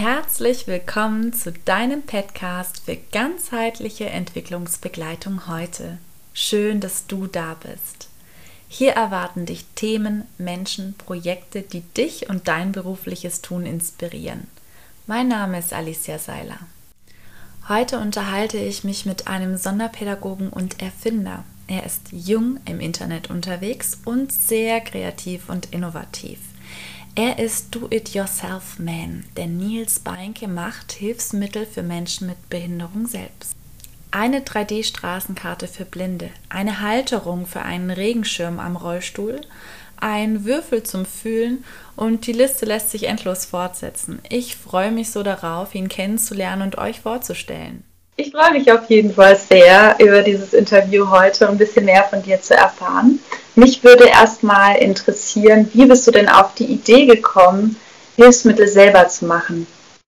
Herzlich willkommen zu deinem Podcast für ganzheitliche Entwicklungsbegleitung heute. Schön, dass du da bist. Hier erwarten dich Themen, Menschen, Projekte, die dich und dein berufliches Tun inspirieren. Mein Name ist Alicia Seiler. Heute unterhalte ich mich mit einem Sonderpädagogen und Erfinder. Er ist jung im Internet unterwegs und sehr kreativ und innovativ. Er ist Do-It-Yourself-Man, der Nils Beinke macht Hilfsmittel für Menschen mit Behinderung selbst. Eine 3D-Straßenkarte für Blinde, eine Halterung für einen Regenschirm am Rollstuhl, ein Würfel zum Fühlen und die Liste lässt sich endlos fortsetzen. Ich freue mich so darauf, ihn kennenzulernen und euch vorzustellen. Ich freue mich auf jeden Fall sehr über dieses Interview heute ein bisschen mehr von dir zu erfahren. Mich würde erstmal interessieren, wie bist du denn auf die Idee gekommen, Hilfsmittel selber zu machen?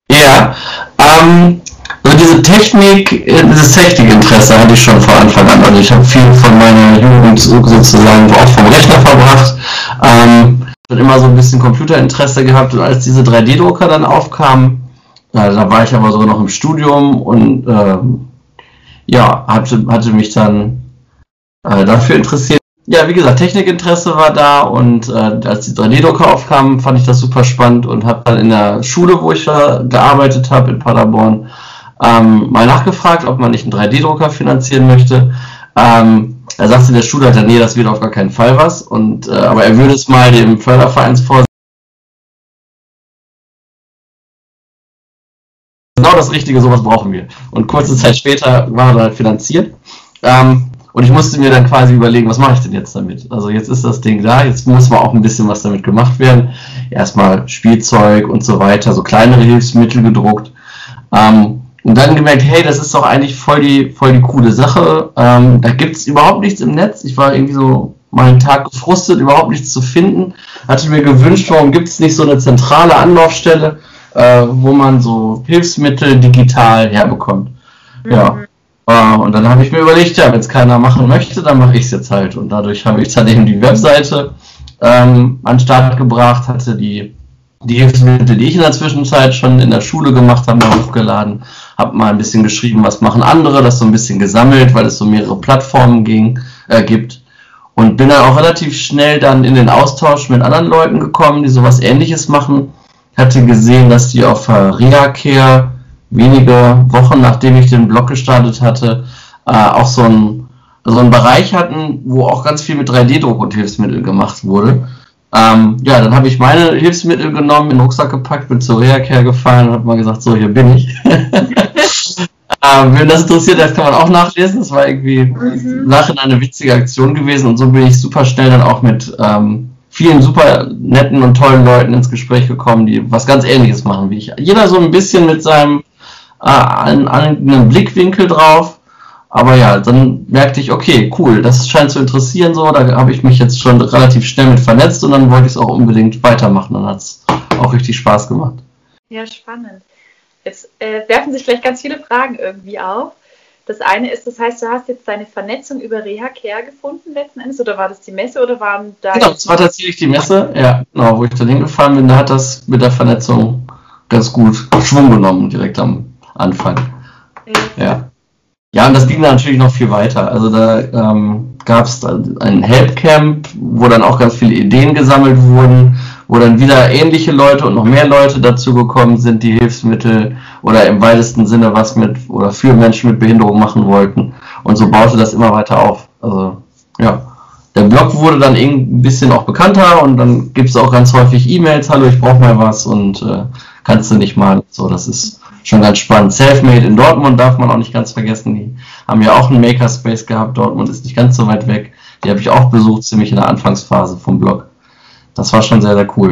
Ja, ähm, also diese Technik, dieses Technikinteresse hatte ich schon von Anfang an. Also ich habe viel von meiner Jugend sozusagen auch vom Rechner verbracht. Ähm, schon immer so ein bisschen Computerinteresse gehabt und als diese 3D-Drucker dann aufkamen, äh, da war ich aber sogar noch im Studium und äh, ja, hatte, hatte mich dann äh, dafür interessiert ja, wie gesagt, Technikinteresse war da und äh, als die 3D-Drucker aufkamen, fand ich das super spannend und habe dann in der Schule, wo ich da gearbeitet habe in Paderborn, ähm, mal nachgefragt, ob man nicht einen 3D-Drucker finanzieren möchte. Ähm, er sagte in der Schulleiter, nee, das wird auf gar keinen Fall was. Und, äh, aber er würde es mal dem Fördervereinsvorsitzenden genau das Richtige, sowas brauchen wir. Und kurze Zeit später war er halt finanziert. Ähm, und ich musste mir dann quasi überlegen, was mache ich denn jetzt damit? Also jetzt ist das Ding da, jetzt muss mal auch ein bisschen was damit gemacht werden. Erstmal Spielzeug und so weiter, so kleinere Hilfsmittel gedruckt. Ähm, und dann gemerkt, hey, das ist doch eigentlich voll die, voll die coole Sache. Ähm, da gibt's überhaupt nichts im Netz. Ich war irgendwie so mal einen Tag gefrustet, überhaupt nichts zu finden. Hatte mir gewünscht, warum gibt's nicht so eine zentrale Anlaufstelle, äh, wo man so Hilfsmittel digital herbekommt. Mhm. Ja. Äh, und dann habe ich mir überlegt, ja, wenn es keiner machen möchte, dann mache ich es jetzt halt. Und dadurch habe ich dann eben die Webseite ähm, an den Start gebracht, hatte die, die Hilfsmittel, die ich in der Zwischenzeit schon in der Schule gemacht habe, mal hochgeladen, habe mal ein bisschen geschrieben, was machen andere, das so ein bisschen gesammelt, weil es so mehrere Plattformen ging, äh, gibt. Und bin dann auch relativ schnell dann in den Austausch mit anderen Leuten gekommen, die sowas ähnliches machen. Hatte gesehen, dass die auf äh, Reha-Care wenige Wochen nachdem ich den Blog gestartet hatte, äh, auch so ein so einen Bereich hatten, wo auch ganz viel mit 3D-Druck und Hilfsmittel gemacht wurde. Ähm, ja, dann habe ich meine Hilfsmittel genommen, in den Rucksack gepackt, bin zur Reha-Care gefahren und habe mal gesagt, so, hier bin ich. ähm, wenn das interessiert, das kann man auch nachlesen. Das war irgendwie mhm. nachher eine witzige Aktion gewesen und so bin ich super schnell dann auch mit ähm, vielen super netten und tollen Leuten ins Gespräch gekommen, die was ganz ähnliches machen wie ich. Jeder so ein bisschen mit seinem einen, einen Blickwinkel drauf. Aber ja, dann merkte ich, okay, cool, das scheint zu interessieren so. Da habe ich mich jetzt schon relativ schnell mit vernetzt und dann wollte ich es auch unbedingt weitermachen. Dann hat es auch richtig Spaß gemacht. Ja, spannend. Jetzt äh, werfen sich vielleicht ganz viele Fragen irgendwie auf. Das eine ist, das heißt, du hast jetzt deine Vernetzung über Reha Care gefunden letzten Endes oder war das die Messe oder waren da. Genau, es war tatsächlich die Messe, ja, genau, wo ich dann hingefahren bin, da hat das mit der Vernetzung ganz gut Schwung genommen, direkt am Anfang. Ja. Ja, und das ging dann natürlich noch viel weiter. Also da ähm, gab es ein Helpcamp, wo dann auch ganz viele Ideen gesammelt wurden, wo dann wieder ähnliche Leute und noch mehr Leute dazu gekommen sind, die Hilfsmittel oder im weitesten Sinne was mit oder für Menschen mit Behinderung machen wollten. Und so baute das immer weiter auf. Also ja, der Blog wurde dann ein bisschen auch bekannter und dann gibt es auch ganz häufig E-Mails, hallo, ich brauche mal was und äh, kannst du nicht mal. So, das ist schon ganz spannend. Selfmade in Dortmund darf man auch nicht ganz vergessen. Die haben ja auch einen Makerspace gehabt. Dortmund ist nicht ganz so weit weg. Die habe ich auch besucht, ziemlich in der Anfangsphase vom Blog. Das war schon sehr, sehr cool.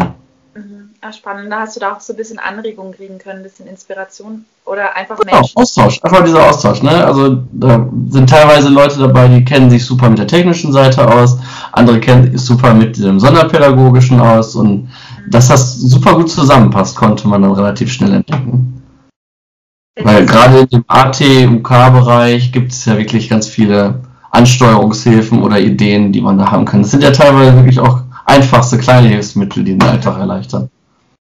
Mhm. Ah, spannend. Da hast du da auch so ein bisschen Anregungen kriegen können, ein bisschen Inspiration oder einfach genau, Menschen. Austausch, einfach dieser Austausch. Ne? Also da sind teilweise Leute dabei, die kennen sich super mit der technischen Seite aus, andere kennen sich super mit dem sonderpädagogischen aus und mhm. dass das super gut zusammenpasst, konnte man dann relativ schnell entdecken. Weil gerade im AT-UK-Bereich gibt es ja wirklich ganz viele Ansteuerungshilfen oder Ideen, die man da haben kann. Das sind ja teilweise wirklich auch einfachste kleine Hilfsmittel, die den Alltag erleichtern.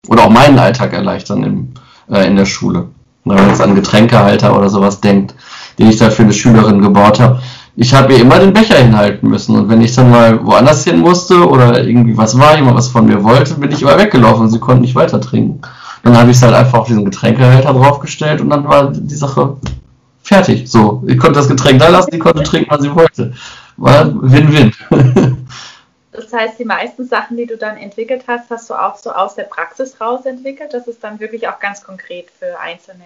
Oder auch meinen Alltag erleichtern im, äh, in der Schule. Wenn man jetzt an Getränkehalter oder sowas denkt, den ich da für eine Schülerin gebaut habe. Ich habe ihr immer den Becher hinhalten müssen und wenn ich dann mal woanders hin musste oder irgendwie was war, jemand was von mir wollte, bin ich immer weggelaufen und sie konnten nicht weiter trinken. Dann habe ich es halt einfach auf diesen Getränkehälter draufgestellt und dann war die Sache fertig. So, ich konnte das Getränk da lassen, die konnte trinken, was sie wollte. War Win-Win. Das heißt, die meisten Sachen, die du dann entwickelt hast, hast du auch so aus der Praxis raus entwickelt. Das ist dann wirklich auch ganz konkret für Einzelne.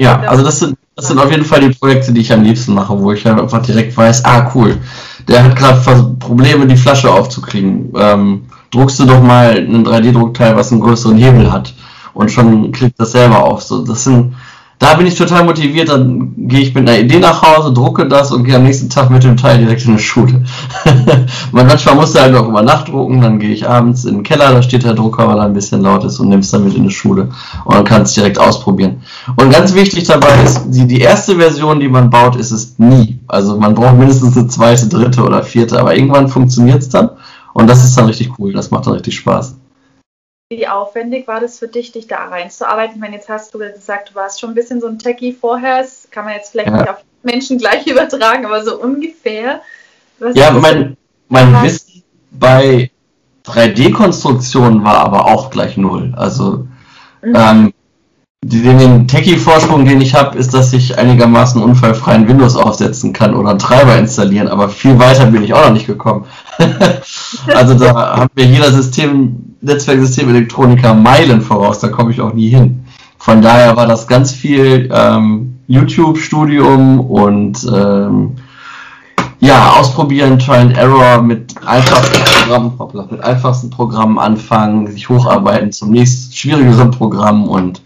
Ja, also das sind, das sind auf jeden Fall die Projekte, die ich am liebsten mache, wo ich einfach direkt weiß, ah cool, der hat gerade Probleme, die Flasche aufzukriegen. Ähm, druckst du doch mal einen 3D-Druckteil, was einen größeren Hebel hat und schon klickt das selber auf. So, das sind da bin ich total motiviert, dann gehe ich mit einer Idee nach Hause, drucke das und gehe am nächsten Tag mit dem Teil direkt in die Schule. manchmal musste halt noch über Nacht drucken, dann gehe ich abends in den Keller, da steht der Drucker, weil er ein bisschen laut ist und nimmst dann mit in die Schule und dann kannst du direkt ausprobieren. Und ganz wichtig dabei ist, die, die erste Version, die man baut, ist es nie. Also man braucht mindestens eine zweite, dritte oder vierte, aber irgendwann funktioniert es dann und das ist dann richtig cool, das macht dann richtig Spaß. Wie aufwendig war das für dich, dich da reinzuarbeiten? Ich meine, jetzt hast du gesagt, du warst schon ein bisschen so ein Techie vorher. Das kann man jetzt vielleicht ja. nicht auf Menschen gleich übertragen, aber so ungefähr. Ja, mein, mein Wissen bei 3D-Konstruktionen war aber auch gleich null. Also mhm. ähm, den, den Techie-Vorsprung, den ich habe, ist, dass ich einigermaßen unfallfreien Windows aufsetzen kann oder einen Treiber installieren, aber viel weiter bin ich auch noch nicht gekommen. also da hat mir jeder System, Netzwerksystem Elektroniker Meilen voraus, da komme ich auch nie hin. Von daher war das ganz viel ähm, YouTube-Studium und ähm, ja, ausprobieren, Try and Error mit einfachsten Programmen, mit einfachsten Programmen anfangen, sich hocharbeiten zum nächsten schwierigeren Programm und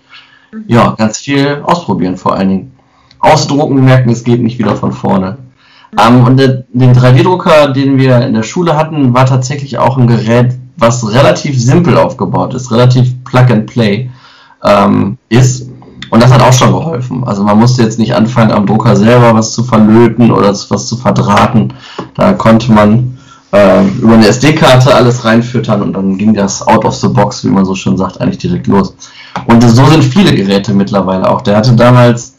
ja, ganz viel ausprobieren vor allen Dingen. Ausdrucken, merken, es geht nicht wieder von vorne. Ähm, und der, den 3D-Drucker, den wir in der Schule hatten, war tatsächlich auch ein Gerät, was relativ simpel aufgebaut ist, relativ Plug and Play ähm, ist. Und das hat auch schon geholfen. Also man musste jetzt nicht anfangen, am Drucker selber was zu verlöten oder was zu verdrahten. Da konnte man äh, über eine SD-Karte alles reinfüttern und dann ging das out of the box, wie man so schön sagt, eigentlich direkt los. Und so sind viele Geräte mittlerweile auch. Der hatte damals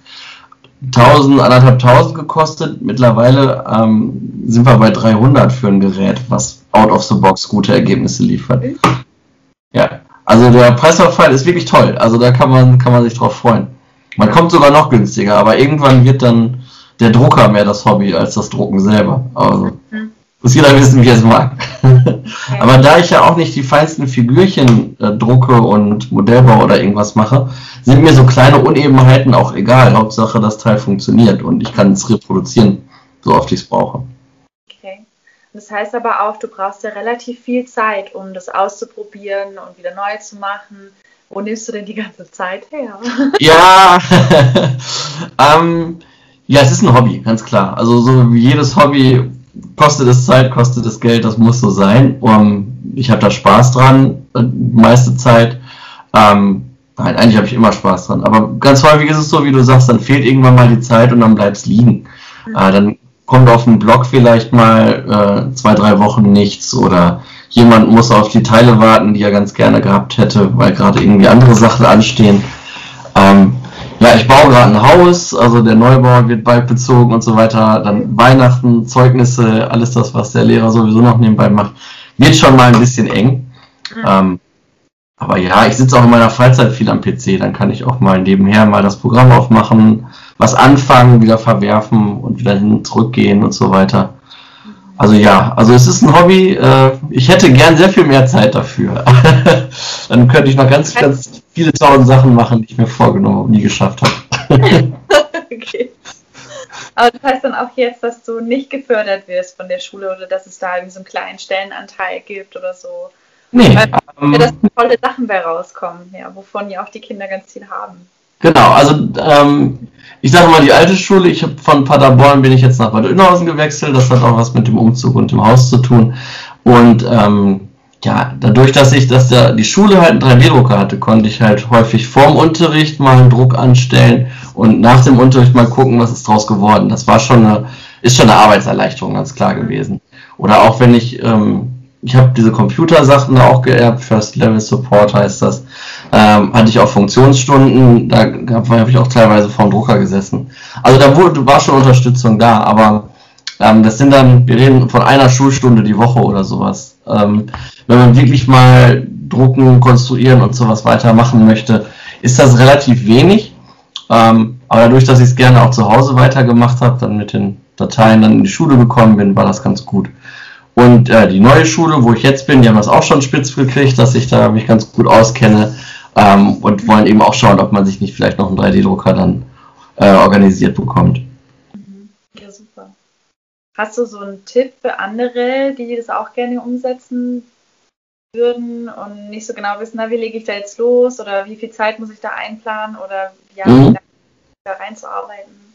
1000, anderthalbtausend gekostet. Mittlerweile ähm, sind wir bei 300 für ein Gerät, was out of the box gute Ergebnisse liefert. Ja, also der Preisverfall ist wirklich toll. Also da kann man, kann man sich drauf freuen. Man kommt sogar noch günstiger, aber irgendwann wird dann der Drucker mehr das Hobby als das Drucken selber. Also, mhm. Muss jeder wissen, wie er es mag. Okay. Aber da ich ja auch nicht die feinsten Figürchen äh, drucke und Modellbau oder irgendwas mache, sind mir so kleine Unebenheiten auch egal. Hauptsache, das Teil funktioniert und ich kann es reproduzieren, so oft ich es brauche. Okay. Das heißt aber auch, du brauchst ja relativ viel Zeit, um das auszuprobieren und wieder neu zu machen. Wo nimmst du denn die ganze Zeit her? Ja, ähm, ja, es ist ein Hobby, ganz klar. Also so wie jedes Hobby kostet es Zeit, kostet es Geld, das muss so sein. Um, ich habe da Spaß dran, die meiste Zeit. Ähm, nein, eigentlich habe ich immer Spaß dran. Aber ganz häufig ist es so, wie du sagst, dann fehlt irgendwann mal die Zeit und dann bleibt es liegen. Mhm. Äh, dann kommt auf dem Blog vielleicht mal äh, zwei, drei Wochen nichts oder jemand muss auf die Teile warten, die er ganz gerne gehabt hätte, weil gerade irgendwie andere Sachen anstehen. Ähm, ja, ich baue gerade ein Haus, also der Neubau wird bald bezogen und so weiter. Dann Weihnachten, Zeugnisse, alles das, was der Lehrer sowieso noch nebenbei macht, wird schon mal ein bisschen eng. Mhm. Ähm, aber ja, ich sitze auch in meiner Freizeit viel am PC, dann kann ich auch mal nebenher mal das Programm aufmachen, was anfangen, wieder verwerfen und wieder hin zurückgehen und so weiter. Also ja, also es ist ein Hobby. Äh, ich hätte gern sehr viel mehr Zeit dafür. Dann könnte ich noch ganz, ganz viele tausend Sachen machen, die ich mir vorgenommen und nie geschafft habe. okay. Aber das heißt dann auch jetzt, dass du nicht gefördert wirst von der Schule oder dass es da irgendwie so einen kleinen Stellenanteil gibt oder so. Nee. Weil ähm, dass tolle Sachen bei rauskommen, ja, wovon ja auch die Kinder ganz viel haben. Genau, also ähm, ich sage mal die alte Schule, ich habe von Paderborn bin ich jetzt nach Bad Oeynhausen gewechselt, das hat auch was mit dem Umzug und dem Haus zu tun. Und ähm, ja, dadurch, dass ich, dass der, die Schule halt einen 3D-Drucker hatte, konnte ich halt häufig vorm Unterricht mal einen Druck anstellen und nach dem Unterricht mal gucken, was ist draus geworden. Das war schon eine, ist schon eine Arbeitserleichterung, ganz klar gewesen. Oder auch wenn ich ähm, ich habe diese Computersachen da auch geerbt, First Level Support heißt das. Ähm, hatte ich auch Funktionsstunden, da habe ich auch teilweise vor dem Drucker gesessen. Also da wurde, war schon Unterstützung da, aber ähm, das sind dann, wir reden von einer Schulstunde die Woche oder sowas. Ähm, wenn man wirklich mal drucken, konstruieren und sowas weitermachen möchte, ist das relativ wenig. Ähm, aber dadurch, dass ich es gerne auch zu Hause weitergemacht habe, dann mit den Dateien dann in die Schule gekommen bin, war das ganz gut. Und äh, die neue Schule, wo ich jetzt bin, die haben das auch schon spitz gekriegt, dass ich da mich ganz gut auskenne ähm, und wollen eben auch schauen, ob man sich nicht vielleicht noch einen 3D-Drucker dann äh, organisiert bekommt. Mhm. Ja, super. Hast du so einen Tipp für andere, die das auch gerne umsetzen würden und nicht so genau wissen, na, wie lege ich da jetzt los oder wie viel Zeit muss ich da einplanen oder ja, mhm. da reinzuarbeiten?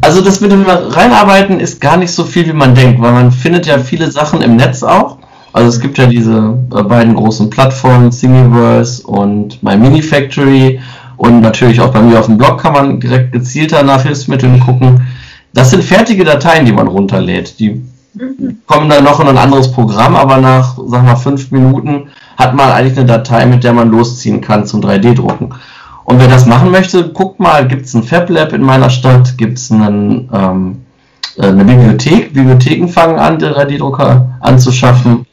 Also das mit dem Reinarbeiten ist gar nicht so viel, wie man denkt, weil man findet ja viele Sachen im Netz auch. Also es gibt ja diese äh, beiden großen Plattformen, Thingiverse und My Mini Factory und natürlich auch bei mir auf dem Blog kann man direkt gezielter nach Hilfsmitteln gucken. Das sind fertige Dateien, die man runterlädt. Die kommen dann noch in ein anderes Programm, aber nach, sag mal, fünf Minuten hat man eigentlich eine Datei, mit der man losziehen kann zum 3D-Drucken. Und wer das machen möchte, guckt mal, gibt es ein Fab Lab in meiner Stadt, gibt es ähm, äh, eine Bibliothek, Bibliotheken fangen an, 3D-Drucker anzuschaffen,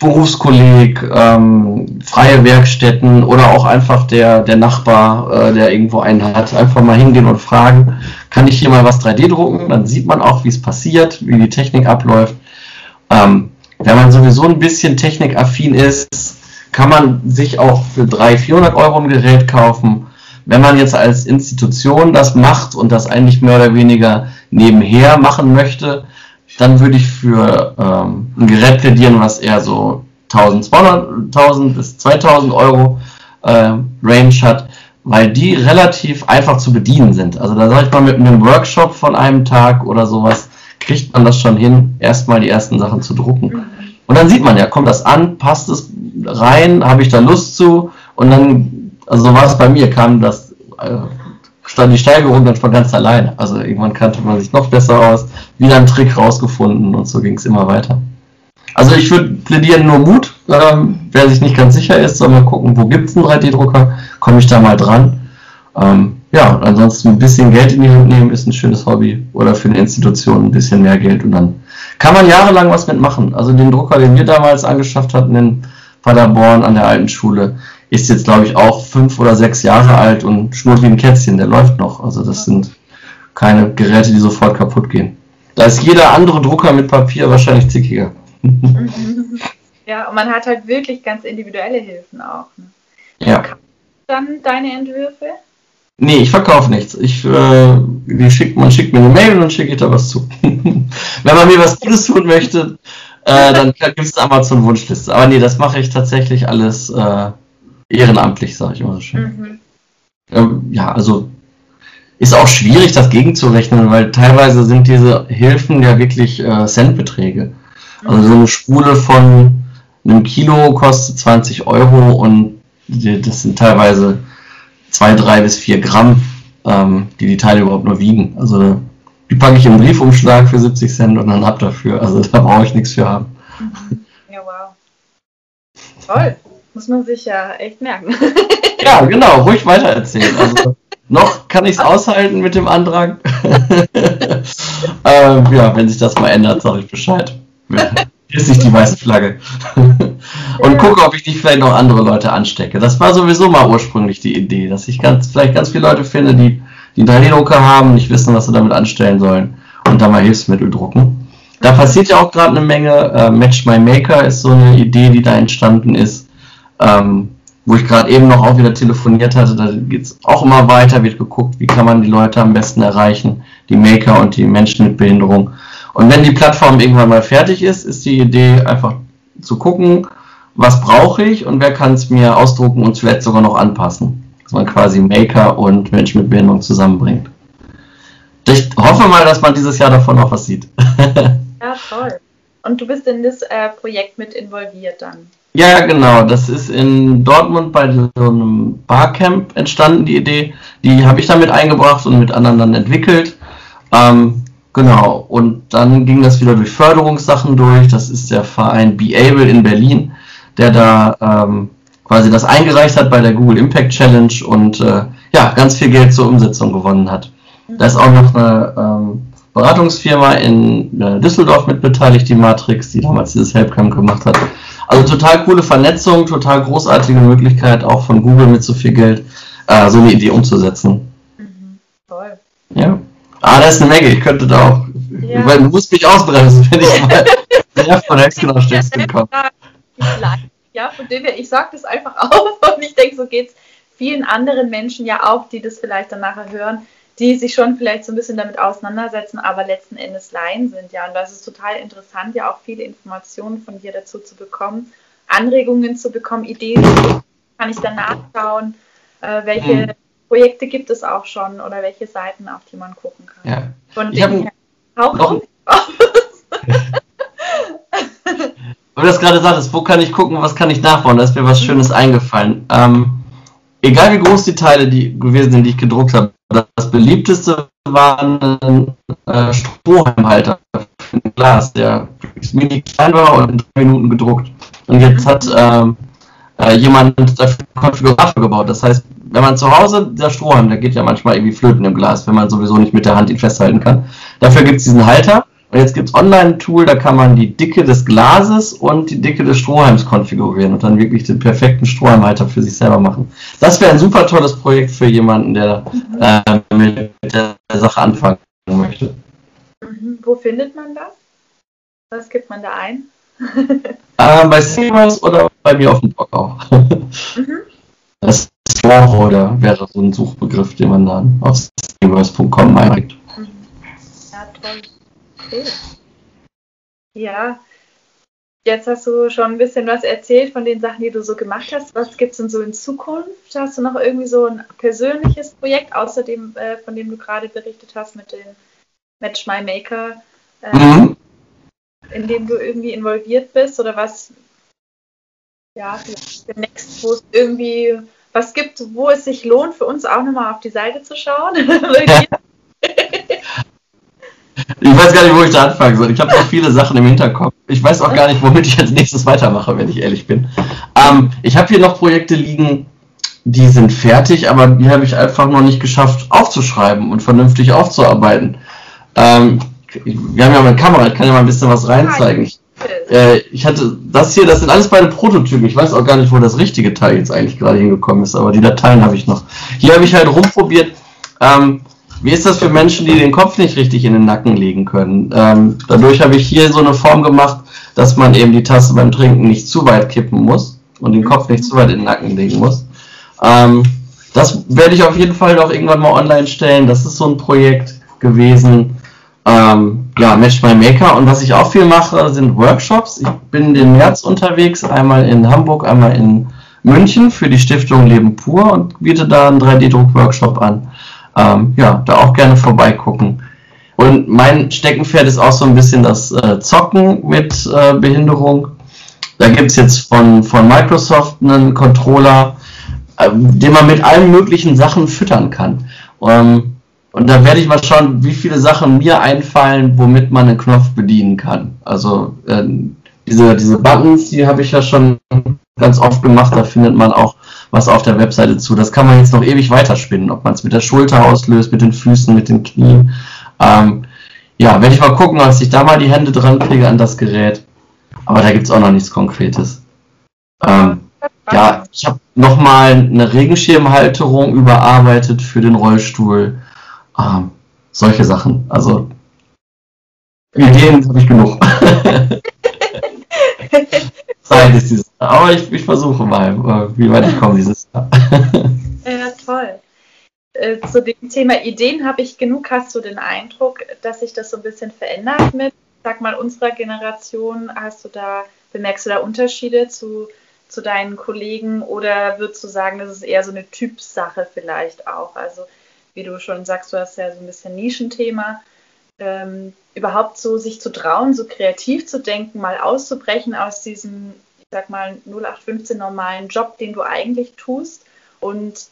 Berufskolleg, ähm, freie Werkstätten oder auch einfach der, der Nachbar, äh, der irgendwo einen hat, einfach mal hingehen und fragen, kann ich hier mal was 3D drucken? Dann sieht man auch, wie es passiert, wie die Technik abläuft. Ähm, wenn man sowieso ein bisschen technikaffin ist, kann man sich auch für 300, 400 Euro ein Gerät kaufen. Wenn man jetzt als Institution das macht und das eigentlich mehr oder weniger nebenher machen möchte, dann würde ich für ähm, ein Gerät plädieren, was eher so 1200 1000 bis 2000 Euro äh, Range hat, weil die relativ einfach zu bedienen sind. Also da sage ich mal, mit einem Workshop von einem Tag oder sowas kriegt man das schon hin, erstmal die ersten Sachen zu drucken. Und dann sieht man ja, kommt das an, passt es rein, habe ich da Lust zu und dann, also so war es bei mir, kam das, äh, stand die Steigerung dann von ganz alleine. Also irgendwann kannte man sich noch besser aus, wieder einen Trick rausgefunden und so ging es immer weiter. Also ich würde plädieren nur Mut. Ähm, wer sich nicht ganz sicher ist, soll mal gucken, wo gibt es einen 3D-Drucker, komme ich da mal dran. Ähm, ja, ansonsten ein bisschen Geld in die Hand nehmen ist ein schönes Hobby oder für eine Institution ein bisschen mehr Geld und dann kann man jahrelang was mitmachen. Also den Drucker, den wir damals angeschafft hatten in Paderborn an der alten Schule, ist jetzt glaube ich auch fünf oder sechs Jahre alt und schnurrt wie ein Kätzchen, der läuft noch. Also das sind keine Geräte, die sofort kaputt gehen. Da ist jeder andere Drucker mit Papier wahrscheinlich zickiger. Ja, und man hat halt wirklich ganz individuelle Hilfen auch. Ne? Ja. Dann deine Entwürfe? Nee, ich verkaufe nichts. Ich, äh, schick, man schickt mir eine Mail und dann schicke ich da was zu. Wenn man mir was Gutes tun möchte, äh, dann gibt es eine Amazon-Wunschliste. Aber nee, das mache ich tatsächlich alles äh, ehrenamtlich, sage ich immer so schön. Mhm. Ähm, ja, also ist auch schwierig, das gegenzurechnen, weil teilweise sind diese Hilfen ja wirklich äh, Centbeträge. Also so eine Spule von einem Kilo kostet 20 Euro und das sind teilweise zwei, drei bis vier Gramm, ähm, die die Teile überhaupt nur wiegen. Also die packe ich im Briefumschlag für 70 Cent und dann ab dafür. Also da brauche ich nichts für haben. Ja, wow. Toll. Muss man sich ja echt merken. ja, genau. Ruhig weitererzählen. Also noch kann ich es aushalten mit dem Antrag. ähm, ja, wenn sich das mal ändert, sage ich Bescheid. Ist nicht die weiße Flagge. und gucke, ob ich nicht vielleicht noch andere Leute anstecke. Das war sowieso mal ursprünglich die Idee, dass ich ganz, vielleicht ganz viele Leute finde, die, die einen 3D-Drucker haben, nicht wissen, was sie damit anstellen sollen und da mal Hilfsmittel drucken. Da passiert ja auch gerade eine Menge. Äh, Match My Maker ist so eine Idee, die da entstanden ist. Ähm, wo ich gerade eben noch auch wieder telefoniert hatte, da geht es auch immer weiter, wird geguckt, wie kann man die Leute am besten erreichen, die Maker und die Menschen mit Behinderung. Und wenn die Plattform irgendwann mal fertig ist, ist die Idee einfach zu gucken, was brauche ich und wer kann es mir ausdrucken und vielleicht sogar noch anpassen. Dass man quasi Maker und Menschen mit Behinderung zusammenbringt. Ich hoffe mal, dass man dieses Jahr davon noch was sieht. ja, toll. Und du bist in das äh, Projekt mit involviert dann? Ja, genau. Das ist in Dortmund bei so einem Barcamp entstanden, die Idee. Die habe ich damit eingebracht und mit anderen dann entwickelt. Ähm, Genau, und dann ging das wieder durch Förderungssachen durch. Das ist der Verein Be Able in Berlin, der da ähm, quasi das eingereicht hat bei der Google Impact Challenge und äh, ja, ganz viel Geld zur Umsetzung gewonnen hat. Da ist auch noch eine ähm, Beratungsfirma in äh, Düsseldorf mit beteiligt, die Matrix, die damals dieses Helpcamp gemacht hat. Also total coole Vernetzung, total großartige Möglichkeit, auch von Google mit so viel Geld äh, so eine Idee umzusetzen. Mhm, toll. Ja. Ah, da ist eine Menge. Ich könnte da auch. Ja. Weil du musst mich ausbremsen, wenn ich mal sehr von Hexenausstützen komme. Ja, von dem her, ich sage das einfach auf und ich denke, so geht es vielen anderen Menschen ja auch, die das vielleicht dann nachher hören, die sich schon vielleicht so ein bisschen damit auseinandersetzen, aber letzten Endes Laien sind. Ja, und das ist total interessant, ja auch viele Informationen von dir dazu zu bekommen, Anregungen zu bekommen, Ideen, kann ich dann nachschauen, äh, welche mhm. Projekte gibt es auch schon oder welche Seiten, auf die man gucken kann. Ja. Von ich auch noch, Weil du das gerade sagtest, wo kann ich gucken, was kann ich nachbauen? Da ist mir was mhm. Schönes eingefallen. Ähm, egal wie groß die Teile die gewesen sind, die ich gedruckt habe, das beliebteste war ein äh, Strohhalmhalter für ein Glas, der mini klein war und in drei Minuten gedruckt. Und jetzt hat ähm, äh, jemand dafür einen Konfigurator gebaut. Das heißt, wenn man zu Hause, der Strohhalm, der geht ja manchmal irgendwie flöten im Glas, wenn man sowieso nicht mit der Hand ihn festhalten kann. Dafür gibt es diesen Halter. Und jetzt gibt es online ein Tool, da kann man die Dicke des Glases und die Dicke des Strohhalms konfigurieren und dann wirklich den perfekten Strohhalmhalter für sich selber machen. Das wäre ein super tolles Projekt für jemanden, der äh, mit der Sache anfangen möchte. Mhm. Wo findet man das? Was gibt man da ein? äh, bei Seamers oder bei mir auf dem Blog auch. mhm. Das Store wäre so ein Suchbegriff, den man dann auf steamers.com eingibt. Ja, toll. Okay. Ja, jetzt hast du schon ein bisschen was erzählt von den Sachen, die du so gemacht hast. Was gibt es denn so in Zukunft? Hast du noch irgendwie so ein persönliches Projekt, außer dem, äh, von dem du gerade berichtet hast mit dem Match My Maker, äh, mhm. in dem du irgendwie involviert bist oder was? Ja, demnächst, wo es irgendwie was gibt, wo es sich lohnt, für uns auch nochmal auf die Seite zu schauen. Ich weiß gar nicht, wo ich da anfangen soll. Ich habe noch viele Sachen im Hinterkopf. Ich weiß auch gar nicht, womit ich als nächstes weitermache, wenn ich ehrlich bin. Ähm, ich habe hier noch Projekte liegen, die sind fertig, aber die habe ich einfach noch nicht geschafft aufzuschreiben und vernünftig aufzuarbeiten. Ähm, wir haben ja mal eine Kamera, ich kann ja mal ein bisschen was reinzeigen. Ich, äh, ich hatte das hier, das sind alles beide Prototypen. Ich weiß auch gar nicht, wo das richtige Teil jetzt eigentlich gerade hingekommen ist, aber die Dateien habe ich noch. Hier habe ich halt rumprobiert. Ähm, wie ist das für Menschen, die den Kopf nicht richtig in den Nacken legen können? Ähm, dadurch habe ich hier so eine Form gemacht, dass man eben die Tasse beim Trinken nicht zu weit kippen muss und den Kopf nicht zu weit in den Nacken legen muss. Ähm, das werde ich auf jeden Fall noch irgendwann mal online stellen. Das ist so ein Projekt gewesen. Ähm, ja, Match My Maker. Und was ich auch viel mache, sind Workshops. Ich bin den März unterwegs, einmal in Hamburg, einmal in München für die Stiftung Leben pur und biete da einen 3D-Druck-Workshop an ähm, ja, da auch gerne vorbeigucken. Und mein Steckenpferd ist auch so ein bisschen das äh, Zocken mit äh, Behinderung. Da gibt es jetzt von, von Microsoft einen Controller, äh, den man mit allen möglichen Sachen füttern kann. Ähm, und da werde ich mal schauen, wie viele Sachen mir einfallen, womit man einen Knopf bedienen kann. Also äh, diese, diese Buttons, die habe ich ja schon ganz oft gemacht. Da findet man auch was auf der Webseite zu. Das kann man jetzt noch ewig weiterspinnen, ob man es mit der Schulter auslöst, mit den Füßen, mit den Knien. Ähm, ja, werde ich mal gucken, als ich da mal die Hände dran kriege an das Gerät. Aber da gibt es auch noch nichts Konkretes. Ähm, ja, ich habe nochmal eine Regenschirmhalterung überarbeitet für den Rollstuhl. Ähm, solche Sachen. Also Ideen habe ich genug. Zeit ist dieses Jahr. Aber ich, ich versuche mal, äh, wie weit ich komme dieses Jahr. Ja, toll. Äh, zu dem Thema Ideen habe ich genug. Hast du den Eindruck, dass sich das so ein bisschen verändert mit, sag mal, unserer Generation? Hast du da, bemerkst du da Unterschiede zu, zu deinen Kollegen oder würdest du sagen, das ist eher so eine Typsache vielleicht auch? Also, wie du schon sagst, du hast ja so ein bisschen Nischenthema. Ähm, überhaupt so sich zu trauen, so kreativ zu denken, mal auszubrechen aus diesem, ich sag mal, 0815 normalen Job, den du eigentlich tust und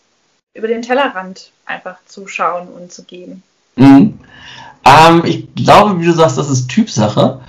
über den Tellerrand einfach zu schauen und zu gehen. Mhm. Ähm, ich glaube, wie du sagst, das ist Typsache.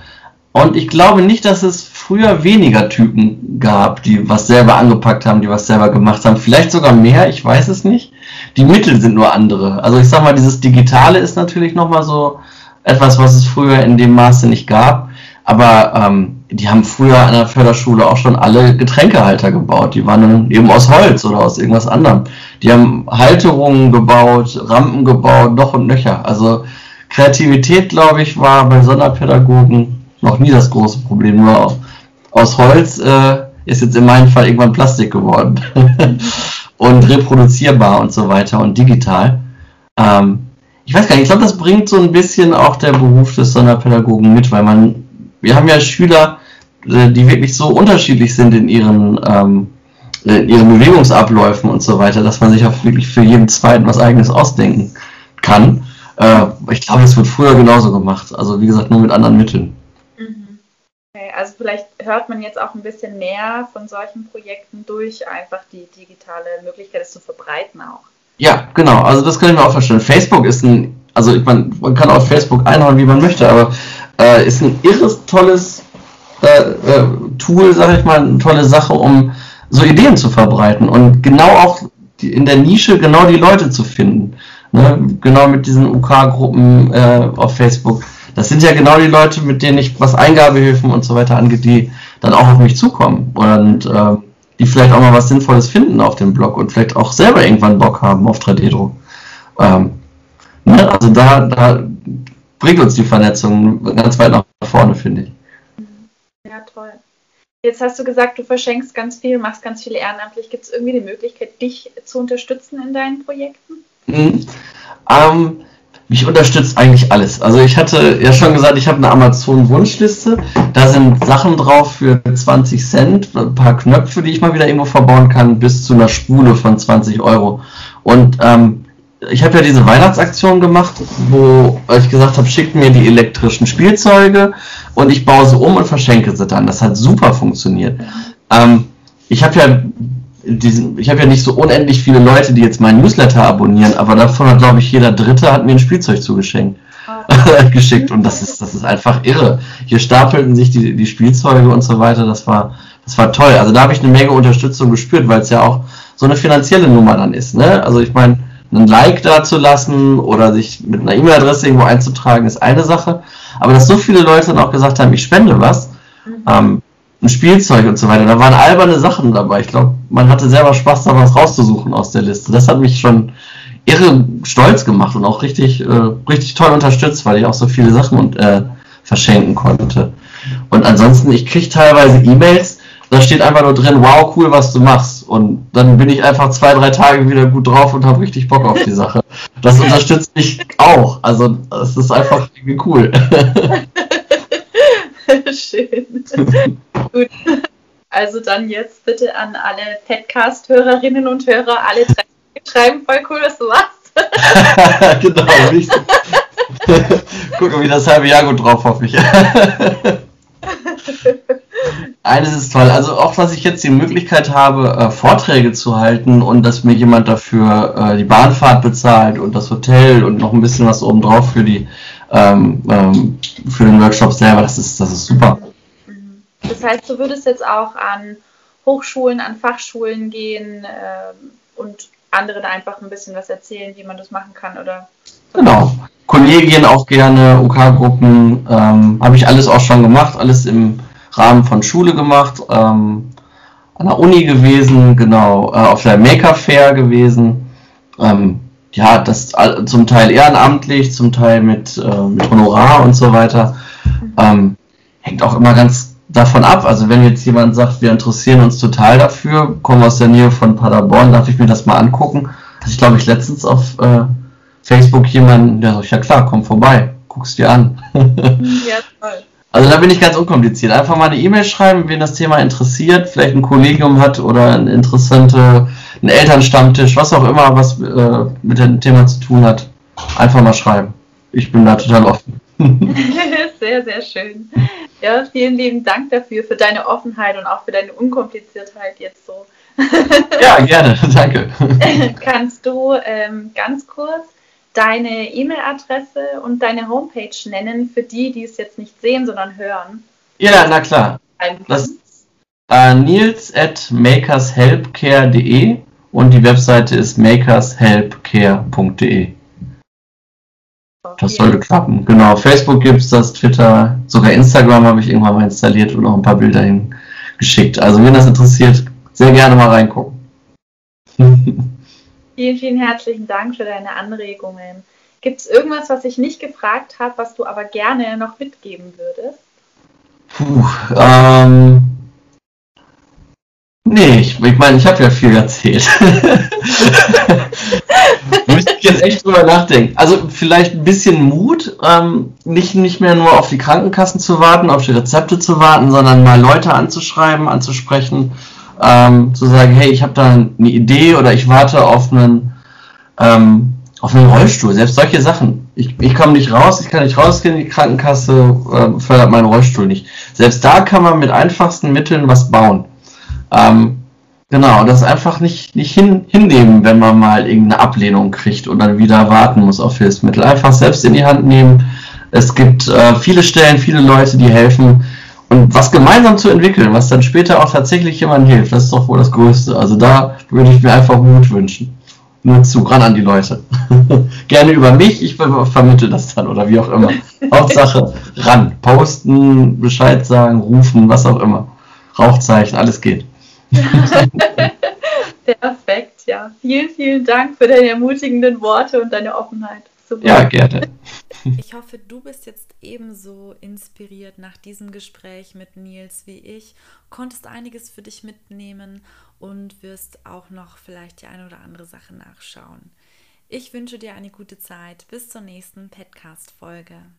Und ich glaube nicht, dass es früher weniger Typen gab, die was selber angepackt haben, die was selber gemacht haben. Vielleicht sogar mehr, ich weiß es nicht. Die Mittel sind nur andere. Also ich sag mal, dieses Digitale ist natürlich nochmal so etwas, was es früher in dem Maße nicht gab. Aber ähm, die haben früher an der Förderschule auch schon alle Getränkehalter gebaut. Die waren dann eben aus Holz oder aus irgendwas anderem. Die haben Halterungen gebaut, Rampen gebaut, noch und nöcher. Also Kreativität, glaube ich, war bei Sonderpädagogen noch nie das große Problem. Nur aus Holz äh, ist jetzt in meinem Fall irgendwann Plastik geworden. und reproduzierbar und so weiter und digital. Ähm, ich weiß gar nicht, ich glaube, das bringt so ein bisschen auch der Beruf des Sonderpädagogen mit, weil man wir haben ja Schüler, äh, die wirklich so unterschiedlich sind in ihren, ähm, in ihren Bewegungsabläufen und so weiter, dass man sich auch wirklich für jeden zweiten was eigenes ausdenken kann. Äh, ich glaube, das wird früher genauso gemacht. Also wie gesagt, nur mit anderen Mitteln. Also vielleicht hört man jetzt auch ein bisschen mehr von solchen Projekten durch einfach die digitale Möglichkeit, es zu verbreiten auch. Ja, genau. Also das kann ich mir auch vorstellen. Facebook ist ein, also ich meine, man kann auf Facebook einhauen, wie man möchte, aber äh, ist ein irres tolles äh, äh, Tool, sage ich mal, eine tolle Sache, um so Ideen zu verbreiten und genau auch die, in der Nische genau die Leute zu finden. Ne? Genau mit diesen UK-Gruppen äh, auf Facebook. Das sind ja genau die Leute, mit denen ich was Eingabehilfen und so weiter angeht, die dann auch auf mich zukommen und äh, die vielleicht auch mal was Sinnvolles finden auf dem Blog und vielleicht auch selber irgendwann Bock haben auf 3D-Druck. Ähm, ne? Also da, da bringt uns die Vernetzung ganz weit nach vorne, finde ich. Ja, toll. Jetzt hast du gesagt, du verschenkst ganz viel, machst ganz viel ehrenamtlich. Gibt es irgendwie die Möglichkeit, dich zu unterstützen in deinen Projekten? Mhm. Ähm, mich unterstützt eigentlich alles. Also ich hatte ja schon gesagt, ich habe eine Amazon-Wunschliste. Da sind Sachen drauf für 20 Cent, ein paar Knöpfe, die ich mal wieder irgendwo verbauen kann, bis zu einer Spule von 20 Euro. Und ähm, ich habe ja diese Weihnachtsaktion gemacht, wo ich gesagt habe, schickt mir die elektrischen Spielzeuge und ich baue sie um und verschenke sie dann. Das hat super funktioniert. Ähm, ich habe ja diesen, ich habe ja nicht so unendlich viele Leute, die jetzt meinen Newsletter abonnieren, aber davon hat, glaube ich, jeder Dritte hat mir ein Spielzeug zugeschenkt. Oh. geschickt und das ist, das ist einfach irre. Hier stapelten sich die, die Spielzeuge und so weiter, das war, das war toll. Also da habe ich eine Menge Unterstützung gespürt, weil es ja auch so eine finanzielle Nummer dann ist. Ne? Also ich meine, einen Like da zu lassen oder sich mit einer E-Mail-Adresse irgendwo einzutragen, ist eine Sache. Aber dass so viele Leute dann auch gesagt haben, ich spende was, mhm. ähm, ein Spielzeug und so weiter, da waren alberne Sachen dabei. Ich glaube, man hatte selber Spaß, da was rauszusuchen aus der Liste. Das hat mich schon irre stolz gemacht und auch richtig, äh, richtig toll unterstützt, weil ich auch so viele Sachen äh, verschenken konnte. Und ansonsten, ich kriege teilweise E-Mails, da steht einfach nur drin, wow, cool, was du machst. Und dann bin ich einfach zwei, drei Tage wieder gut drauf und habe richtig Bock auf die Sache. Das unterstützt mich auch. Also es ist einfach irgendwie cool. Schön. gut. Also dann jetzt bitte an alle Podcast-Hörerinnen und Hörer, alle drei schreiben, voll cool, was du machst. genau, richtig. Guck mal, wie das halbe Jahr gut drauf, hoffe ich. Eines ist toll, also auch, dass ich jetzt die Möglichkeit habe, äh, Vorträge zu halten und dass mir jemand dafür äh, die Bahnfahrt bezahlt und das Hotel und noch ein bisschen was obendrauf für die ähm, ähm, für den Workshop selber, das ist, das ist super. Mhm. Das heißt, du würdest jetzt auch an Hochschulen, an Fachschulen gehen äh, und anderen einfach ein bisschen was erzählen, wie man das machen kann, oder? Genau. Kollegien auch gerne, UK-Gruppen, ähm, habe ich alles auch schon gemacht, alles im Rahmen von Schule gemacht, ähm, an der Uni gewesen, genau, äh, auf der Maker Fair gewesen. Ähm, ja, das zum Teil ehrenamtlich, zum Teil mit, äh, mit Honorar und so weiter. Ähm, hängt auch immer ganz davon ab. Also wenn jetzt jemand sagt, wir interessieren uns total dafür, kommen aus der Nähe von Paderborn, darf ich mir das mal angucken. Hatte ich glaube ich letztens auf äh, Facebook jemanden, der sagt, ja klar, komm vorbei, guck's dir an. ja, toll. Also da bin ich ganz unkompliziert. Einfach mal eine E-Mail schreiben, wen das Thema interessiert, vielleicht ein Kollegium hat oder ein interessante, ein Elternstammtisch, was auch immer, was äh, mit dem Thema zu tun hat. Einfach mal schreiben. Ich bin da total offen. sehr, sehr schön. Ja, vielen lieben Dank dafür, für deine Offenheit und auch für deine Unkompliziertheit jetzt so. ja, gerne, danke. Kannst du ähm, ganz kurz deine E-Mail-Adresse und deine Homepage nennen für die, die es jetzt nicht sehen, sondern hören? Ja, na klar. Das äh, nils at makershelpcare.de und die Webseite ist makershelpcare.de. Das sollte klappen. Genau, Facebook gibt es das, Twitter, sogar Instagram habe ich irgendwann mal installiert und auch ein paar Bilder hingeschickt. Also wenn das interessiert, sehr gerne mal reingucken. Vielen, vielen herzlichen Dank für deine Anregungen. Gibt es irgendwas, was ich nicht gefragt habe, was du aber gerne noch mitgeben würdest? Puh, ähm, Nee, ich meine, ich, mein, ich habe ja viel erzählt. Müsste ich jetzt echt drüber nachdenken. Also vielleicht ein bisschen Mut, ähm, nicht, nicht mehr nur auf die Krankenkassen zu warten, auf die Rezepte zu warten, sondern mal Leute anzuschreiben, anzusprechen, ähm, zu sagen, hey, ich habe da eine Idee oder ich warte auf einen, ähm, auf einen Rollstuhl. Selbst solche Sachen. Ich, ich komme nicht raus, ich kann nicht rausgehen, die Krankenkasse äh, fördert meinen Rollstuhl nicht. Selbst da kann man mit einfachsten Mitteln was bauen. Ähm, genau, das einfach nicht, nicht hin, hinnehmen, wenn man mal irgendeine Ablehnung kriegt und dann wieder warten muss auf Hilfsmittel. Einfach selbst in die Hand nehmen. Es gibt äh, viele Stellen, viele Leute, die helfen. Und was gemeinsam zu entwickeln, was dann später auch tatsächlich jemandem hilft, das ist doch wohl das Größte. Also da würde ich mir einfach Mut wünschen. Nur zu, ran an die Leute. Gerne über mich, ich vermittle das dann oder wie auch immer. Hauptsache ran. Posten, Bescheid sagen, rufen, was auch immer. Rauchzeichen, alles geht. Perfekt, ja. Vielen, vielen Dank für deine ermutigenden Worte und deine Offenheit. Super. Ja, gerne. Ich hoffe, du bist jetzt ebenso inspiriert nach diesem Gespräch mit Nils wie ich, konntest einiges für dich mitnehmen und wirst auch noch vielleicht die eine oder andere Sache nachschauen. Ich wünsche dir eine gute Zeit. Bis zur nächsten Podcast-Folge.